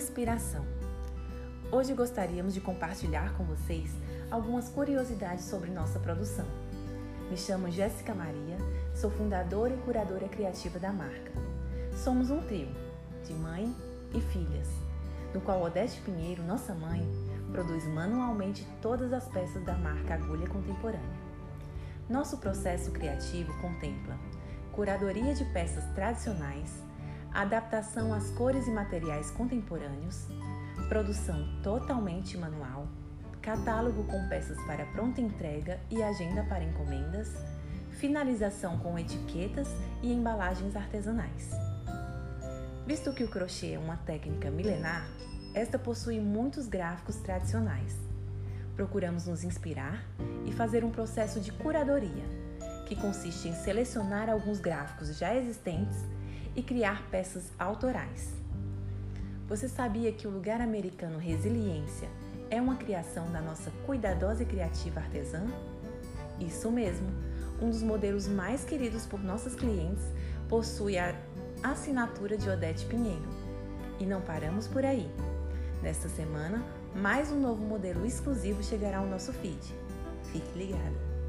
inspiração. Hoje gostaríamos de compartilhar com vocês algumas curiosidades sobre nossa produção. Me chamo Jéssica Maria, sou fundadora e curadora criativa da marca. Somos um trio, de mãe e filhas, no qual Odete Pinheiro, nossa mãe, produz manualmente todas as peças da marca Agulha Contemporânea. Nosso processo criativo contempla curadoria de peças tradicionais, adaptação às cores e materiais contemporâneos, produção totalmente manual, catálogo com peças para pronta entrega e agenda para encomendas, finalização com etiquetas e embalagens artesanais. Visto que o crochê é uma técnica milenar, esta possui muitos gráficos tradicionais. Procuramos nos inspirar e fazer um processo de curadoria, que consiste em selecionar alguns gráficos já existentes e criar peças autorais. Você sabia que o lugar americano Resiliência é uma criação da nossa cuidadosa e criativa artesã? Isso mesmo, um dos modelos mais queridos por nossos clientes possui a assinatura de Odete Pinheiro. E não paramos por aí. Nesta semana, mais um novo modelo exclusivo chegará ao nosso feed. Fique ligado!